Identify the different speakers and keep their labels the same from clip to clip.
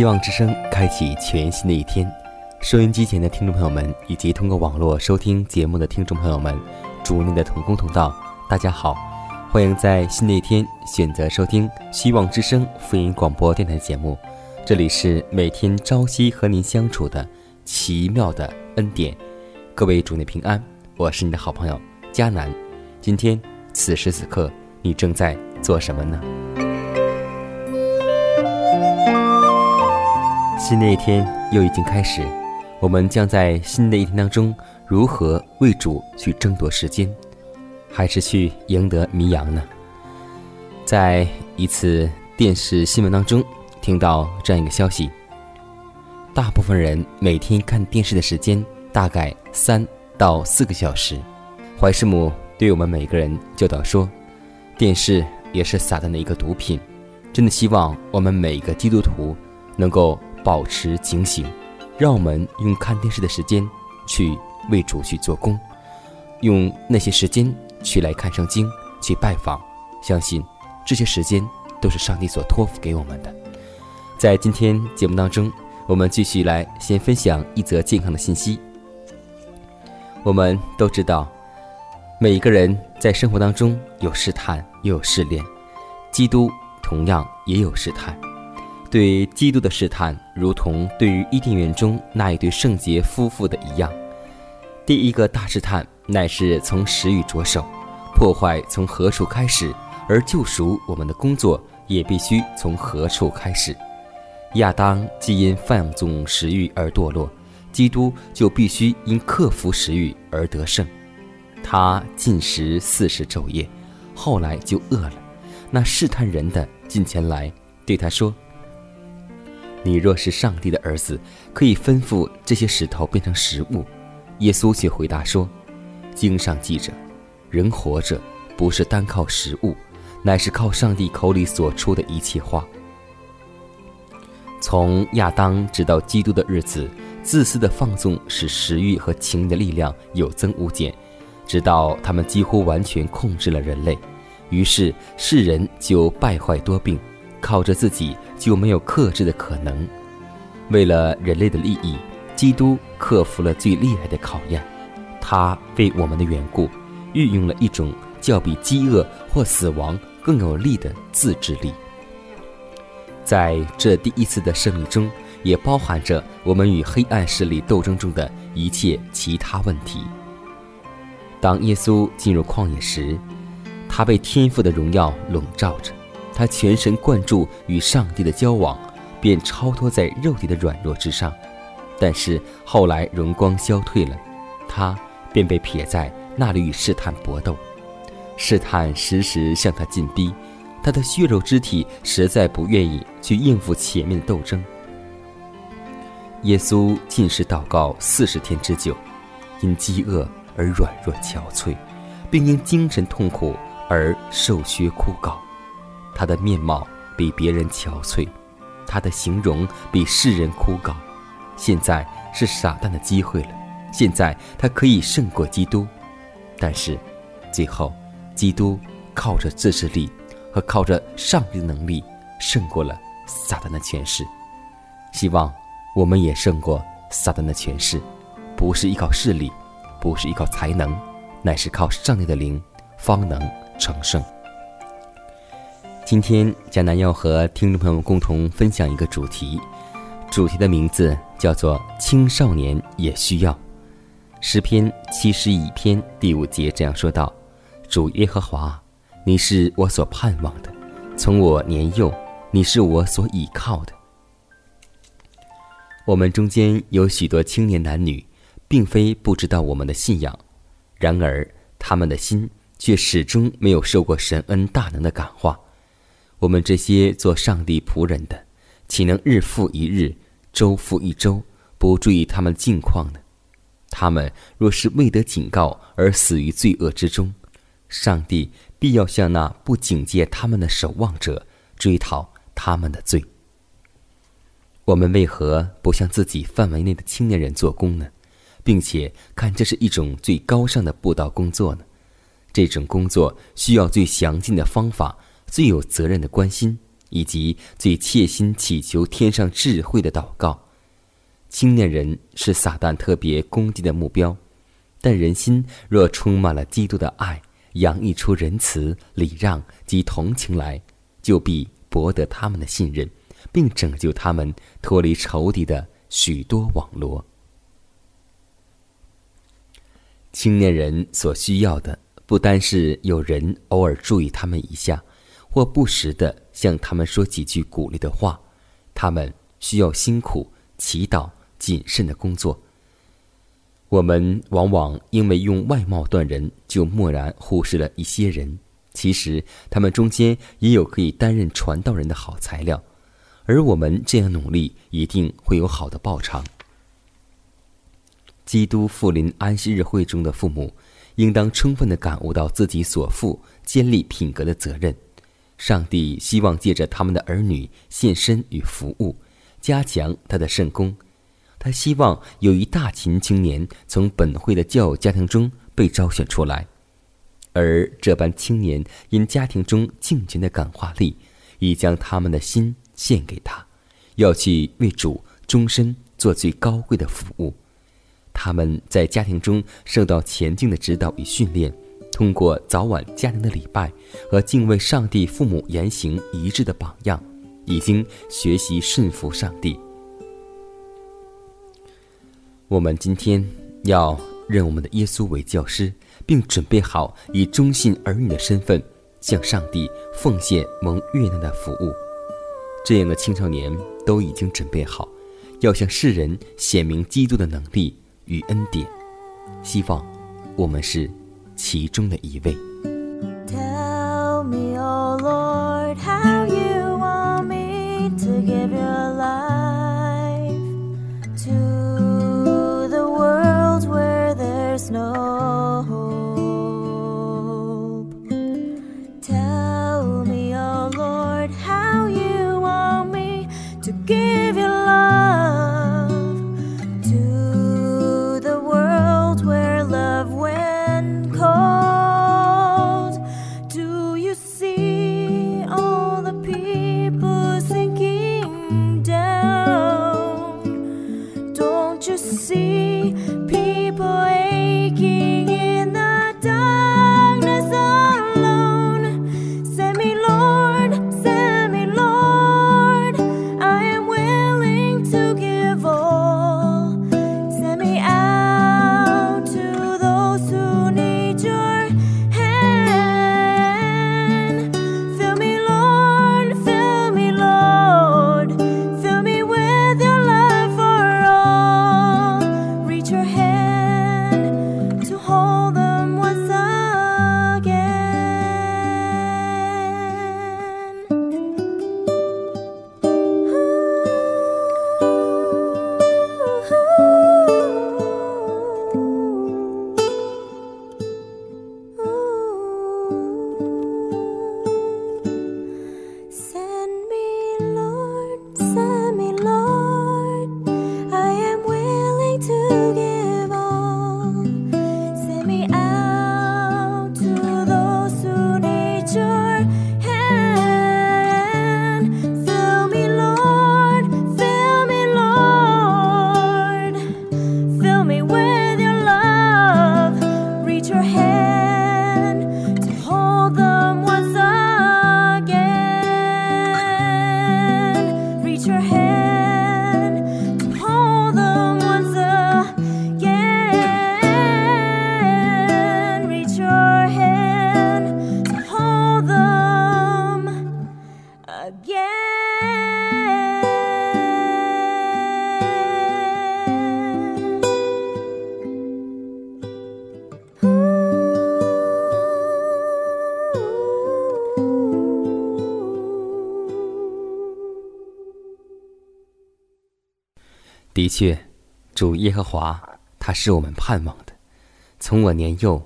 Speaker 1: 希望之声开启全新的一天，收音机前的听众朋友们，以及通过网络收听节目的听众朋友们，主内的同工同道，大家好，欢迎在新的一天选择收听希望之声福音广播电台节目。这里是每天朝夕和您相处的奇妙的恩典，各位主内平安，我是你的好朋友佳南。今天此时此刻，你正在做什么呢？新的一天又已经开始，我们将在新的一天当中如何为主去争夺时间，还是去赢得迷羊呢？在一次电视新闻当中听到这样一个消息：大部分人每天看电视的时间大概三到四个小时。怀师母对我们每个人教导说，电视也是撒旦的一个毒品，真的希望我们每一个基督徒能够。保持警醒，让我们用看电视的时间去为主去做工，用那些时间去来看圣经、去拜访。相信这些时间都是上帝所托付给我们的。在今天节目当中，我们继续来先分享一则健康的信息。我们都知道，每一个人在生活当中有试探，又有试炼，基督同样也有试探。对基督的试探，如同对于伊甸园中那一对圣洁夫妇的一样。第一个大试探乃是从食欲着手，破坏从何处开始，而救赎我们的工作也必须从何处开始。亚当既因放纵食欲而堕落，基督就必须因克服食欲而得胜。他进食四十昼夜，后来就饿了。那试探人的近前来对他说。你若是上帝的儿子，可以吩咐这些石头变成食物。耶稣却回答说：“经上记着，人活着不是单靠食物，乃是靠上帝口里所出的一切话。”从亚当直到基督的日子，自私的放纵使食欲和情的力量有增无减，直到他们几乎完全控制了人类，于是世人就败坏多病。靠着自己就没有克制的可能。为了人类的利益，基督克服了最厉害的考验。他为我们的缘故，运用了一种较比饥饿或死亡更有力的自制力。在这第一次的胜利中，也包含着我们与黑暗势力斗争中的一切其他问题。当耶稣进入旷野时，他被天赋的荣耀笼罩着。他全神贯注与上帝的交往，便超脱在肉体的软弱之上。但是后来荣光消退了，他便被撇在那里与试探搏斗。试探时时向他进逼，他的血肉之体实在不愿意去应付前面的斗争。耶稣进食祷告四十天之久，因饥饿而软弱憔悴，并因精神痛苦而瘦削枯槁。他的面貌比别人憔悴，他的形容比世人枯槁。现在是撒旦的机会了，现在他可以胜过基督，但是，最后，基督靠着自制力和靠着上帝的能力胜过了撒旦的权势。希望我们也胜过撒旦的权势，不是依靠势力，不是依靠才能，乃是靠上帝的灵，方能成圣。今天，贾南要和听众朋友共同分享一个主题，主题的名字叫做“青少年也需要”。诗篇七十一篇第五节这样说道：“主耶和华，你是我所盼望的，从我年幼，你是我所倚靠的。”我们中间有许多青年男女，并非不知道我们的信仰，然而他们的心却始终没有受过神恩大能的感化。我们这些做上帝仆人的，岂能日复一日、周复一周不注意他们的境况呢？他们若是未得警告而死于罪恶之中，上帝必要向那不警戒他们的守望者追讨他们的罪。我们为何不向自己范围内的青年人做工呢？并且看这是一种最高尚的布道工作呢？这种工作需要最详尽的方法。最有责任的关心，以及最切心祈求天上智慧的祷告。青年人是撒旦特别攻击的目标，但人心若充满了基督的爱，洋溢出仁慈、礼让及同情来，就必博得他们的信任，并拯救他们脱离仇敌的许多网罗。青年人所需要的，不单是有人偶尔注意他们一下。或不时的向他们说几句鼓励的话，他们需要辛苦、祈祷、谨慎的工作。我们往往因为用外貌断人，就漠然忽视了一些人。其实他们中间也有可以担任传道人的好材料，而我们这样努力，一定会有好的报偿。基督复临安息日会中的父母，应当充分的感悟到自己所负建立品格的责任。上帝希望借着他们的儿女献身与服务，加强他的圣功。他希望有一大群青年从本会的教育家庭中被招选出来，而这般青年因家庭中敬虔的感化力，已将他们的心献给他，要去为主终身做最高贵的服务。他们在家庭中受到前进的指导与训练。通过早晚家庭的礼拜和敬畏上帝、父母言行一致的榜样，已经学习顺服上帝。我们今天要认我们的耶稣为教师，并准备好以忠信儿女的身份向上帝奉献蒙悦纳的服务。这样的青少年都已经准备好，要向世人显明基督的能力与恩典。希望我们是。其中的一位。
Speaker 2: 确，主耶和华他是我们盼望的。从我年幼，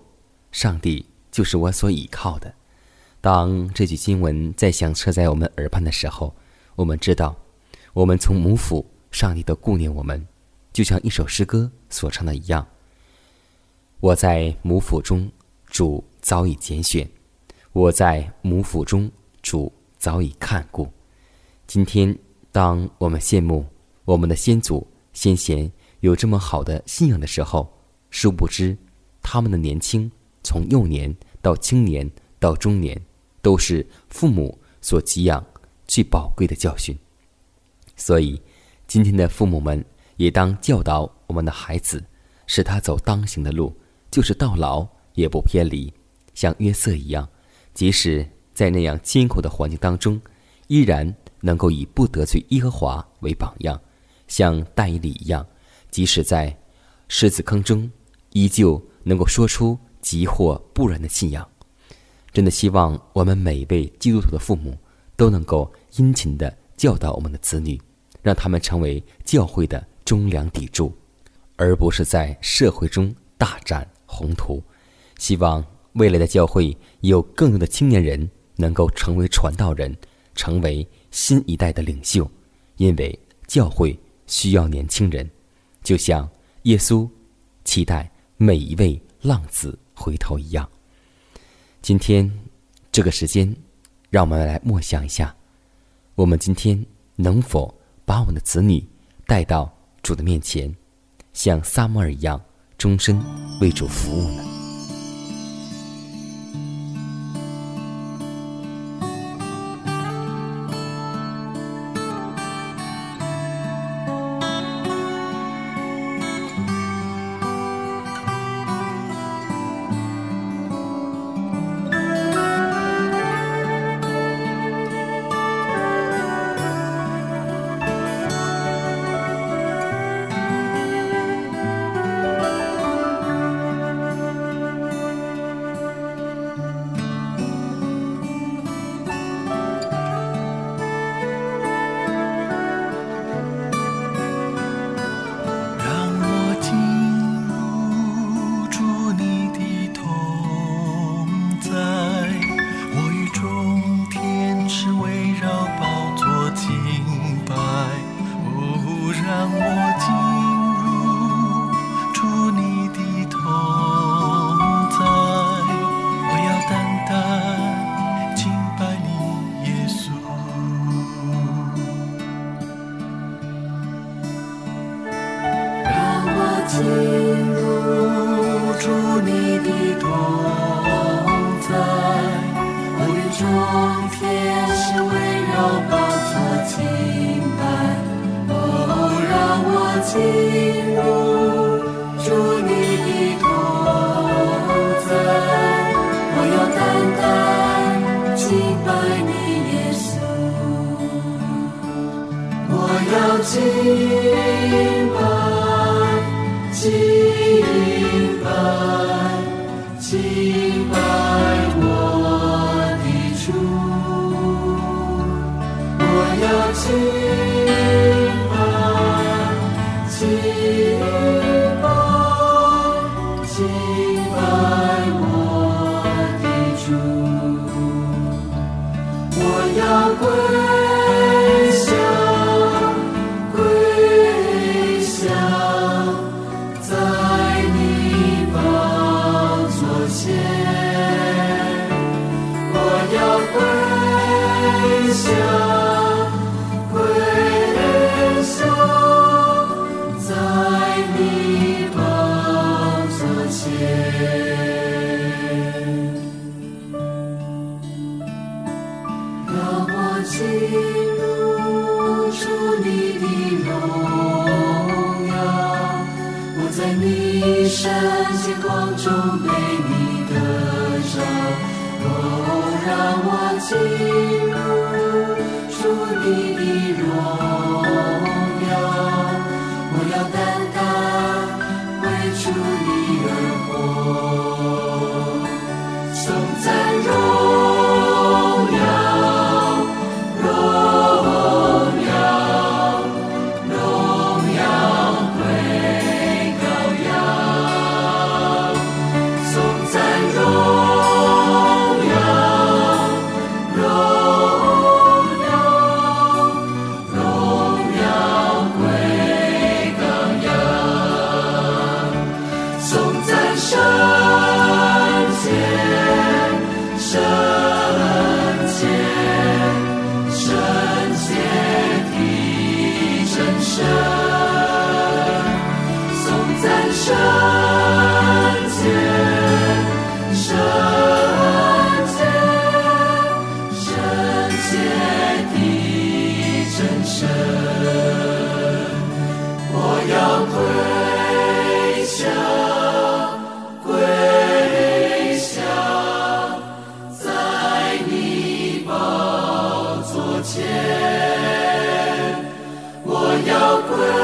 Speaker 2: 上帝就是我所倚靠的。当这句经文在响彻在我们耳畔的时候，我们知道，我们从母腹，上帝都顾念我们，就像一首诗歌所唱的一样。我在母腹中，主早已拣选；我在母腹中，主早已看顾。今天，当我们羡慕我们的先祖先贤有这么好的信仰的时候，殊不知，他们的年轻，从幼年到青年到中年，都是父母所给养最宝贵的教训。所以，今天的父母们也当教导我们的孩子，使他走当行的路，就是到老也不偏离，像约瑟一样，即使在那样艰苦的环境当中，依然。能够以不得罪耶和华为榜样，像戴礼一样，即使在狮子坑中，依旧能够说出急或不然的信仰。真的希望我们每一位基督徒的父母都能够殷勤的教导我们的子女，让他们成为教会的忠良砥柱，而不是在社会中大展宏图。希望未来的教会有更多的青年人能够成为传道人，成为。新一代的领袖，因为教会需要年轻人，就像耶稣期待每一位浪子回头一样。今天这个时间，让我们来默想一下：我们今天能否把我们的子女带到主的面前，像撒母耳一样，终身为主服务呢？see. 想。world.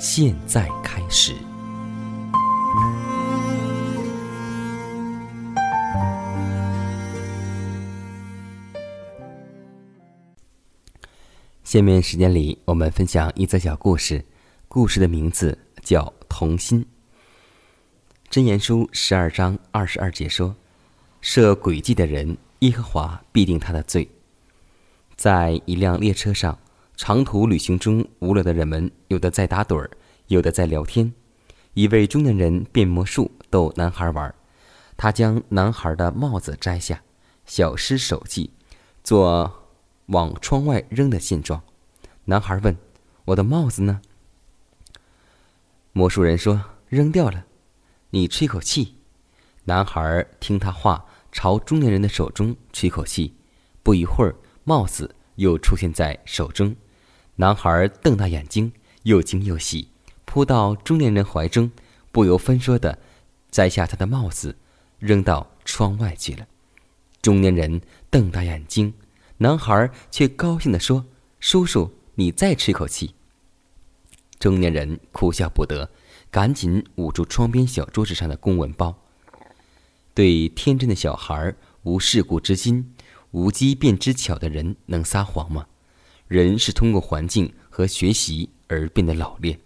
Speaker 1: 现在开始。下面时间里，我们分享一则小故事，故事的名字叫《童心》。真言书十二章二十二节说：“设诡计的人，耶和华必定他的罪。”在一辆列车上。长途旅行中无聊的人们，有的在打盹儿，有的在聊天。一位中年人变魔术逗男孩玩，他将男孩的帽子摘下，小施手技，做往窗外扔的现状。男孩问：“我的帽子呢？”魔术人说：“扔掉了。”你吹口气。男孩听他话，朝中年人的手中吹口气。不一会儿，帽子又出现在手中。男孩瞪大眼睛，又惊又喜，扑到中年人怀中，不由分说的摘下他的帽子，扔到窗外去了。中年人瞪大眼睛，男孩却高兴地说：“叔叔，你再吹口气。”中年人哭笑不得，赶紧捂住窗边小桌子上的公文包。对天真的小孩、无世故之心、无机变之巧的人，能撒谎吗？人是通过环境和学习而变得老练。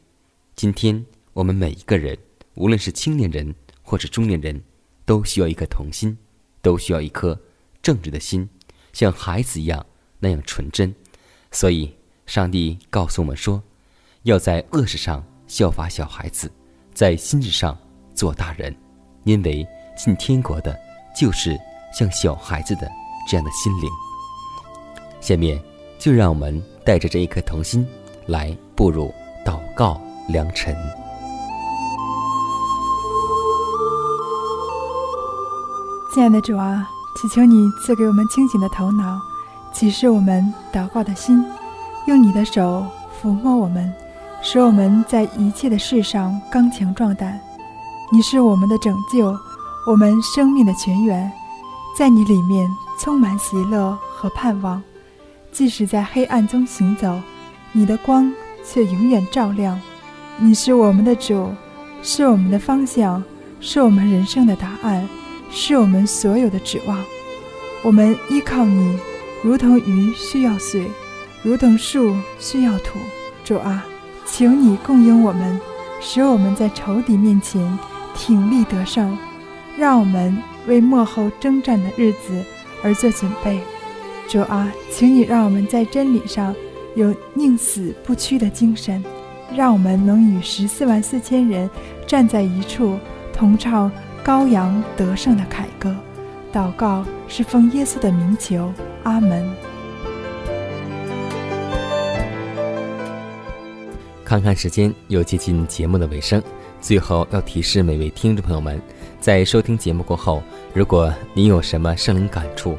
Speaker 1: 今天我们每一个人，无论是青年人或者中年人，都需要一颗童心，都需要一颗正直的心，像孩子一样那样纯真。所以，上帝告诉我们说，要在恶事上效法小孩子，在心智上做大人，因为进天国的，就是像小孩子的这样的心灵。下面。就让我们带着这一颗童心，来步入祷告良辰。
Speaker 3: 亲爱的主啊，祈求你赐给我们清醒的头脑，启示我们祷告的心，用你的手抚摸我们，使我们在一切的事上刚强壮胆。你是我们的拯救，我们生命的泉源，在你里面充满喜乐和盼望。即使在黑暗中行走，你的光却永远照亮。你是我们的主，是我们的方向，是我们人生的答案，是我们所有的指望。我们依靠你，如同鱼需要水，如同树需要土。主啊，请你供应我们，使我们在仇敌面前挺立得胜，让我们为幕后征战的日子而做准备。主啊，请你让我们在真理上有宁死不屈的精神，让我们能与十四万四千人站在一处，同唱羔羊得胜的凯歌。祷告是奉耶稣的名求，阿门。
Speaker 1: 看看时间，又接近节目的尾声。最后要提示每位听众朋友们，在收听节目过后，如果您有什么圣灵感触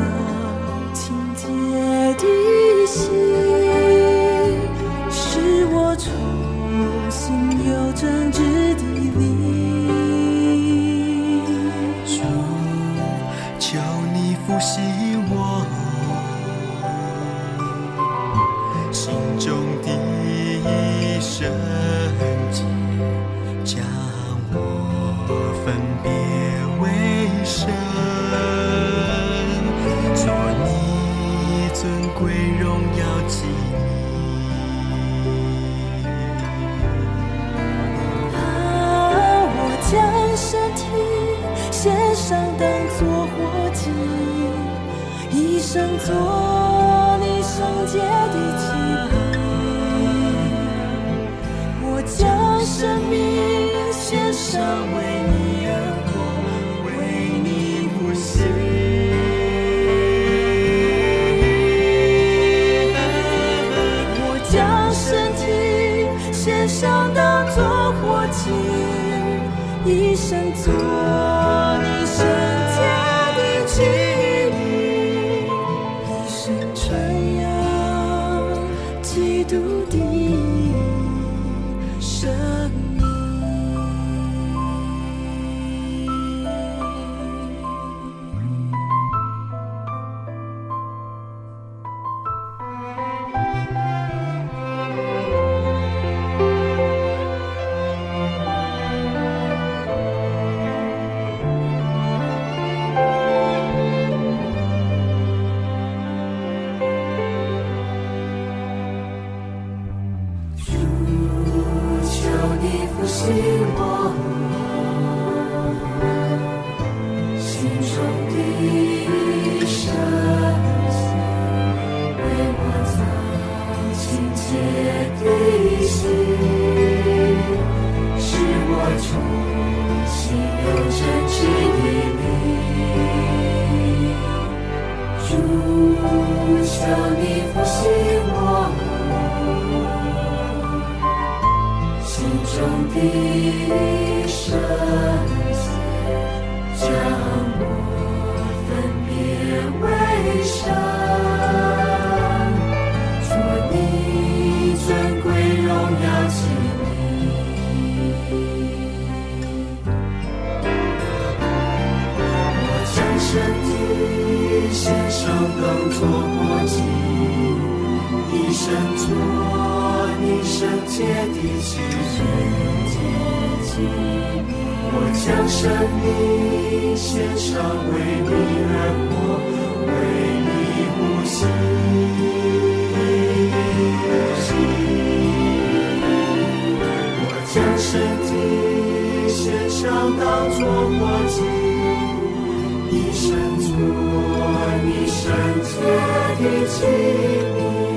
Speaker 2: 我圣洁的
Speaker 4: 祭
Speaker 2: 品。我将生命献上，为你而活，为你呼吸。我将身体献上，当作活祭，一生做你圣一生
Speaker 4: 做你圣洁的器皿，我将生命献上，为你而活，为你呼吸。我将身体献上，当作活祭，一生做你圣洁的器皿。